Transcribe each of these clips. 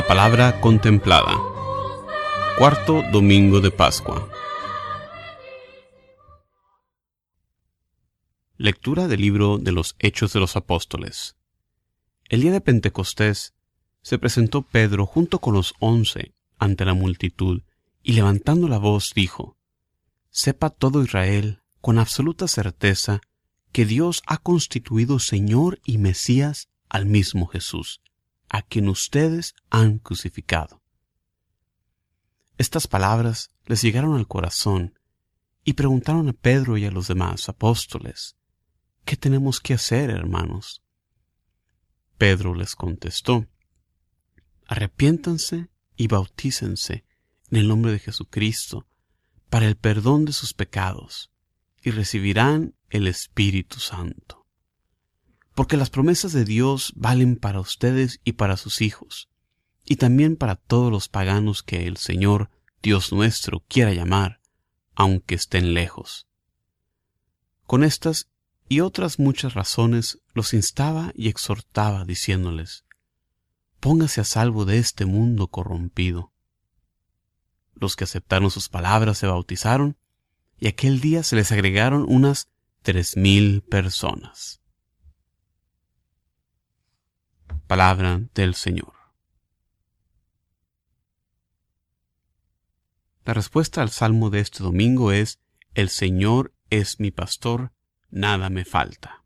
La palabra contemplada. Cuarto domingo de Pascua. Lectura del libro de los Hechos de los Apóstoles. El día de Pentecostés se presentó Pedro junto con los once ante la multitud y levantando la voz dijo, Sepa todo Israel con absoluta certeza que Dios ha constituido Señor y Mesías al mismo Jesús, a quien ustedes han crucificado. Estas palabras les llegaron al corazón y preguntaron a Pedro y a los demás apóstoles, ¿qué tenemos que hacer, hermanos? Pedro les contestó, arrepiéntanse y bautícense en el nombre de Jesucristo para el perdón de sus pecados y recibirán el Espíritu Santo. Porque las promesas de Dios valen para ustedes y para sus hijos, y también para todos los paganos que el Señor, Dios nuestro, quiera llamar, aunque estén lejos. Con estas y otras muchas razones los instaba y exhortaba, diciéndoles, Póngase a salvo de este mundo corrompido. Los que aceptaron sus palabras se bautizaron, y aquel día se les agregaron unas tres mil personas. Palabra del Señor. La respuesta al salmo de este domingo es, El Señor es mi pastor, nada me falta.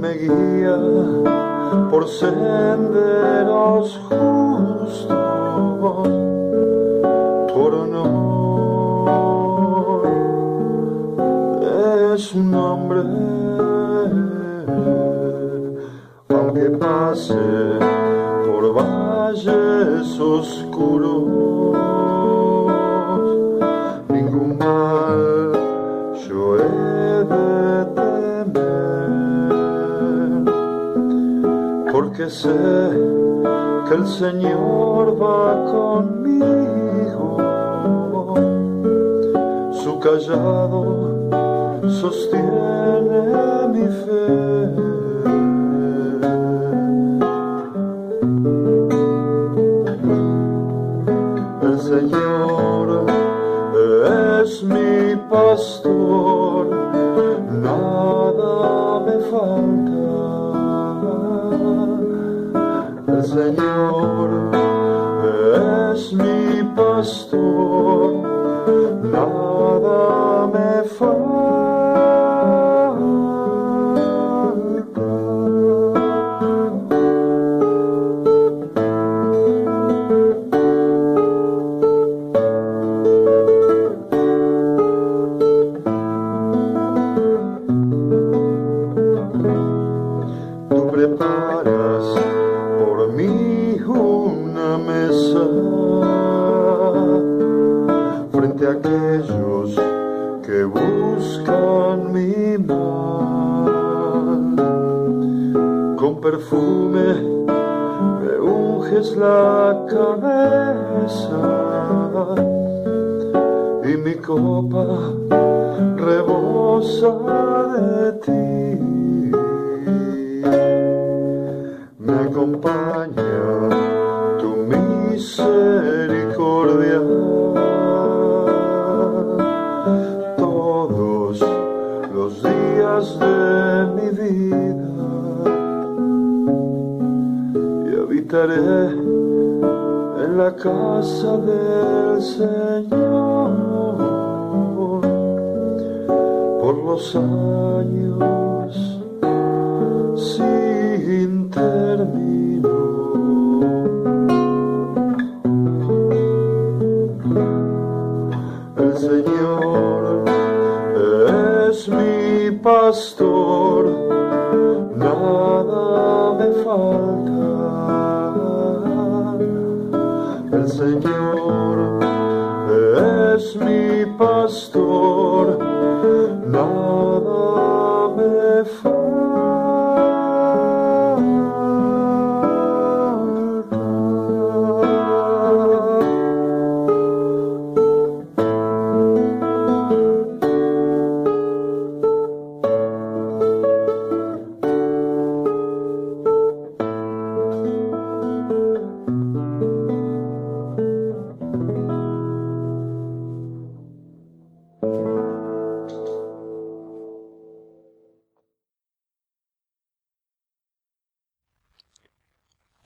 Me guía por senderos justos, por honor. Es un nombre, aunque pase por valles oscuros porque sé que el Señor va conmigo. Su callado sostiene mi fe. El Señor es mi pastor, nada me falta. Señor es mi pastor, nada me falta. Perfume me unges la cabeza y mi copa rebosa de ti. Me acompaña casa del Señor por los años sin término. El Señor es mi pastor, nada me falta. Señor es mi pastor, nada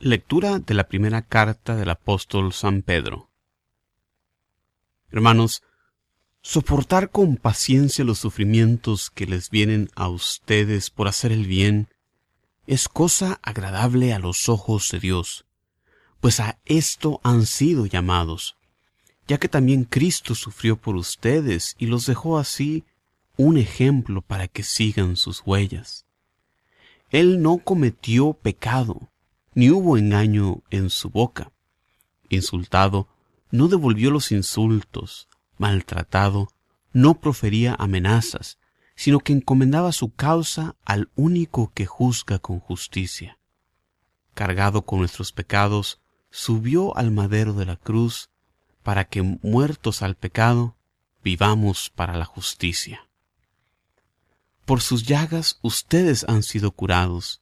Lectura de la primera carta del apóstol San Pedro. Hermanos, soportar con paciencia los sufrimientos que les vienen a ustedes por hacer el bien es cosa agradable a los ojos de Dios, pues a esto han sido llamados, ya que también Cristo sufrió por ustedes y los dejó así un ejemplo para que sigan sus huellas. Él no cometió pecado, ni hubo engaño en su boca. Insultado, no devolvió los insultos, maltratado, no profería amenazas, sino que encomendaba su causa al único que juzga con justicia. Cargado con nuestros pecados, subió al madero de la cruz, para que, muertos al pecado, vivamos para la justicia. Por sus llagas ustedes han sido curados,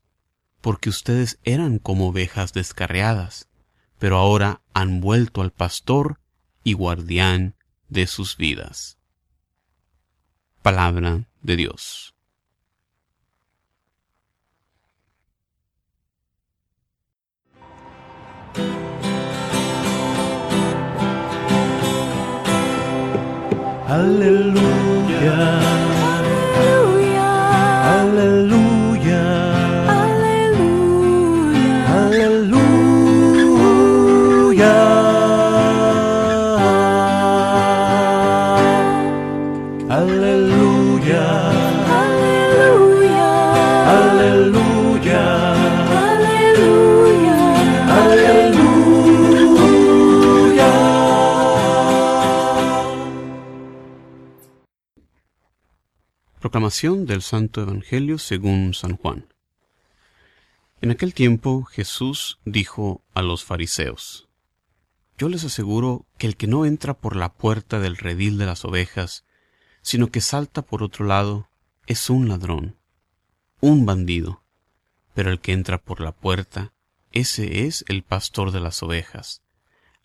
porque ustedes eran como ovejas descarriadas, pero ahora han vuelto al pastor y guardián de sus vidas. Palabra de Dios. Aleluya, Proclamación del Santo Evangelio según San Juan. En aquel tiempo Jesús dijo a los fariseos, Yo les aseguro que el que no entra por la puerta del redil de las ovejas, sino que salta por otro lado, es un ladrón, un bandido. Pero el que entra por la puerta, ese es el pastor de las ovejas.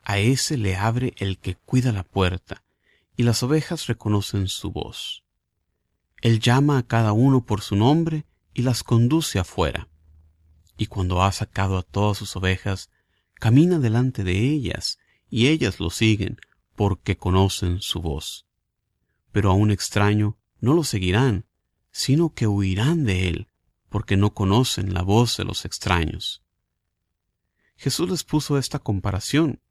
A ese le abre el que cuida la puerta, y las ovejas reconocen su voz. Él llama a cada uno por su nombre y las conduce afuera. Y cuando ha sacado a todas sus ovejas, camina delante de ellas, y ellas lo siguen, porque conocen su voz. Pero a un extraño no lo seguirán, sino que huirán de él, porque no conocen la voz de los extraños. Jesús les puso esta comparación,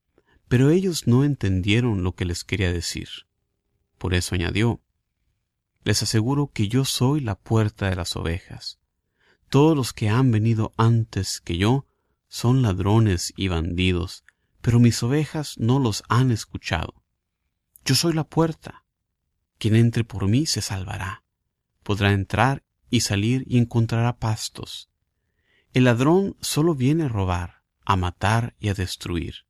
pero ellos no entendieron lo que les quería decir. Por eso añadió, les aseguro que yo soy la puerta de las ovejas. Todos los que han venido antes que yo son ladrones y bandidos, pero mis ovejas no los han escuchado. Yo soy la puerta. Quien entre por mí se salvará. Podrá entrar y salir y encontrará pastos. El ladrón solo viene a robar, a matar y a destruir.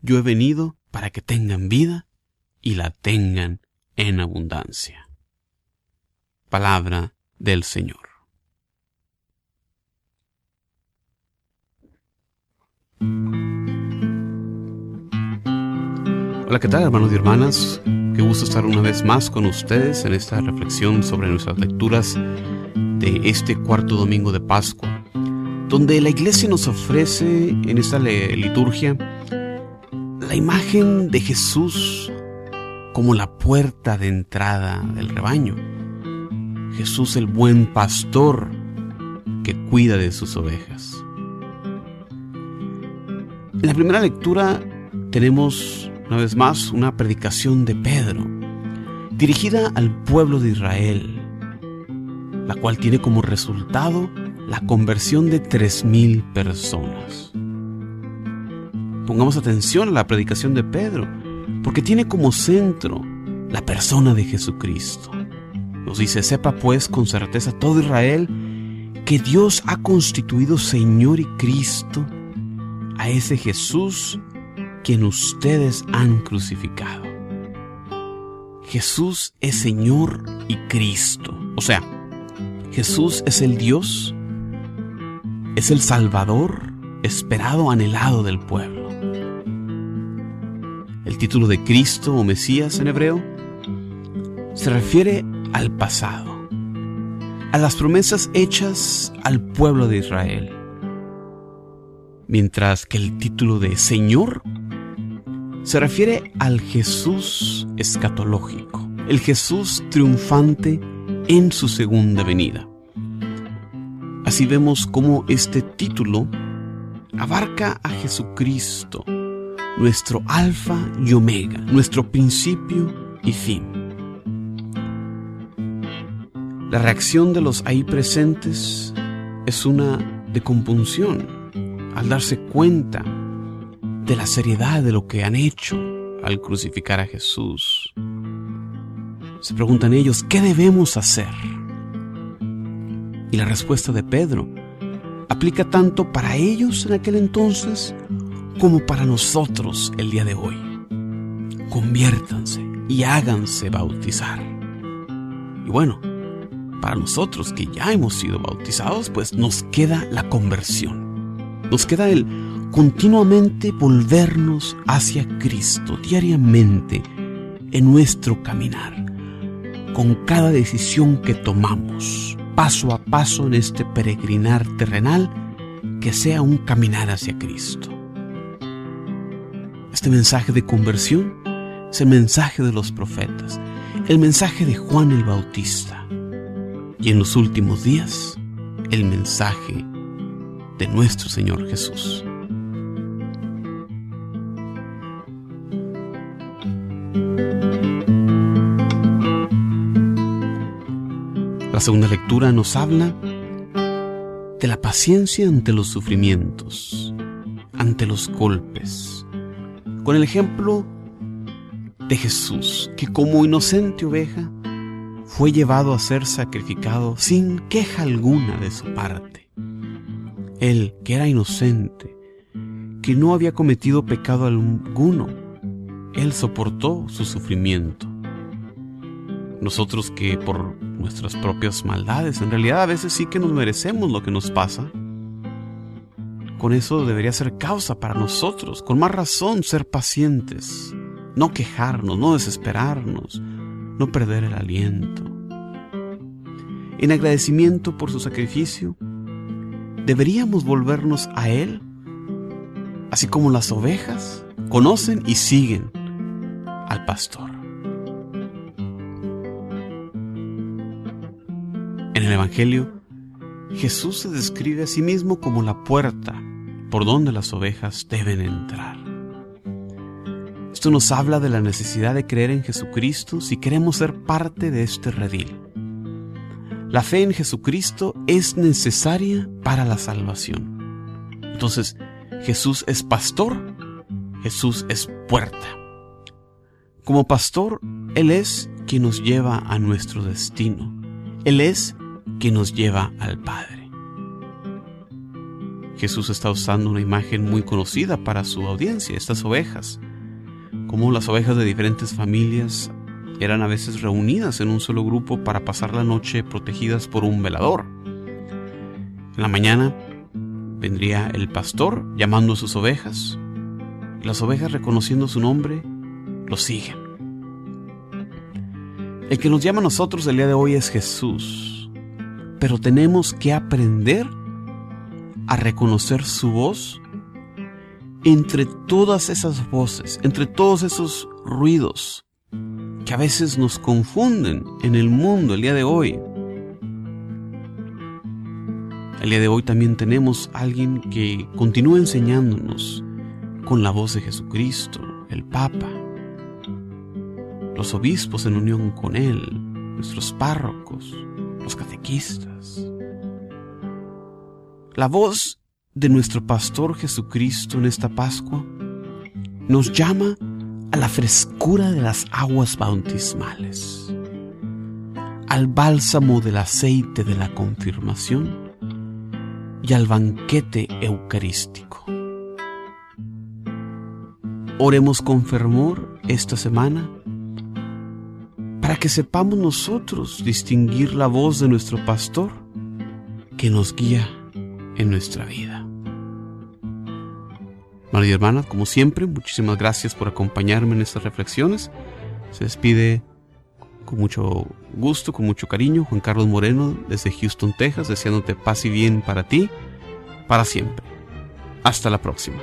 Yo he venido para que tengan vida y la tengan en abundancia. Palabra del Señor. Hola, ¿qué tal hermanos y hermanas? Qué gusto estar una vez más con ustedes en esta reflexión sobre nuestras lecturas de este cuarto domingo de Pascua. donde la iglesia nos ofrece en esta liturgia la imagen de Jesús como la puerta de entrada del rebaño. Jesús el buen pastor que cuida de sus ovejas. En la primera lectura tenemos una vez más una predicación de Pedro, dirigida al pueblo de Israel, la cual tiene como resultado la conversión de tres mil personas. Pongamos atención a la predicación de Pedro, porque tiene como centro la persona de Jesucristo. Nos dice, sepa pues con certeza todo Israel que Dios ha constituido Señor y Cristo a ese Jesús quien ustedes han crucificado. Jesús es Señor y Cristo. O sea, Jesús es el Dios, es el Salvador esperado, anhelado del pueblo. El título de Cristo o Mesías en hebreo se refiere al pasado, a las promesas hechas al pueblo de Israel mientras que el título de Señor se refiere al Jesús escatológico, el Jesús triunfante en su segunda venida. Así vemos cómo este título abarca a Jesucristo, nuestro alfa y omega, nuestro principio y fin. La reacción de los ahí presentes es una de compunción al darse cuenta de la seriedad de lo que han hecho al crucificar a Jesús. Se preguntan ellos, ¿qué debemos hacer? Y la respuesta de Pedro aplica tanto para ellos en aquel entonces como para nosotros el día de hoy. Conviértanse y háganse bautizar. Y bueno, para nosotros que ya hemos sido bautizados, pues nos queda la conversión. Nos queda el continuamente volvernos hacia Cristo diariamente en nuestro caminar, con cada decisión que tomamos, paso a paso en este peregrinar terrenal, que sea un caminar hacia Cristo. Este mensaje de conversión es el mensaje de los profetas, el mensaje de Juan el Bautista y en los últimos días el mensaje de nuestro Señor Jesús. La segunda lectura nos habla de la paciencia ante los sufrimientos, ante los golpes, con el ejemplo de Jesús, que como inocente oveja fue llevado a ser sacrificado sin queja alguna de su parte. Él, que era inocente, que no había cometido pecado alguno, Él soportó su sufrimiento. Nosotros que por nuestras propias maldades, en realidad a veces sí que nos merecemos lo que nos pasa, con eso debería ser causa para nosotros, con más razón ser pacientes, no quejarnos, no desesperarnos, no perder el aliento. En agradecimiento por su sacrificio, deberíamos volvernos a Él, así como las ovejas conocen y siguen al pastor. En el Evangelio, Jesús se describe a sí mismo como la puerta por donde las ovejas deben entrar. Esto nos habla de la necesidad de creer en Jesucristo si queremos ser parte de este redil. La fe en Jesucristo es necesaria para la salvación. Entonces, Jesús es pastor, Jesús es puerta. Como pastor, Él es quien nos lleva a nuestro destino. Él es quien nos lleva al Padre. Jesús está usando una imagen muy conocida para su audiencia, estas ovejas. Como las ovejas de diferentes familias eran a veces reunidas en un solo grupo para pasar la noche protegidas por un velador. En la mañana vendría el pastor llamando a sus ovejas, y las ovejas reconociendo su nombre, lo siguen. El que nos llama a nosotros el día de hoy es Jesús, pero tenemos que aprender a reconocer su voz entre todas esas voces, entre todos esos ruidos que a veces nos confunden en el mundo el día de hoy. El día de hoy también tenemos alguien que continúa enseñándonos con la voz de Jesucristo, el Papa, los obispos en unión con Él, nuestros párrocos, los catequistas. La voz de nuestro Pastor Jesucristo en esta Pascua nos llama a la frescura de las aguas bautismales, al bálsamo del aceite de la confirmación y al banquete eucarístico. Oremos con fervor esta semana para que sepamos nosotros distinguir la voz de nuestro pastor que nos guía en nuestra vida. María hermana, como siempre, muchísimas gracias por acompañarme en estas reflexiones. Se despide con mucho gusto, con mucho cariño, Juan Carlos Moreno desde Houston, Texas, deseándote paz y bien para ti, para siempre. Hasta la próxima.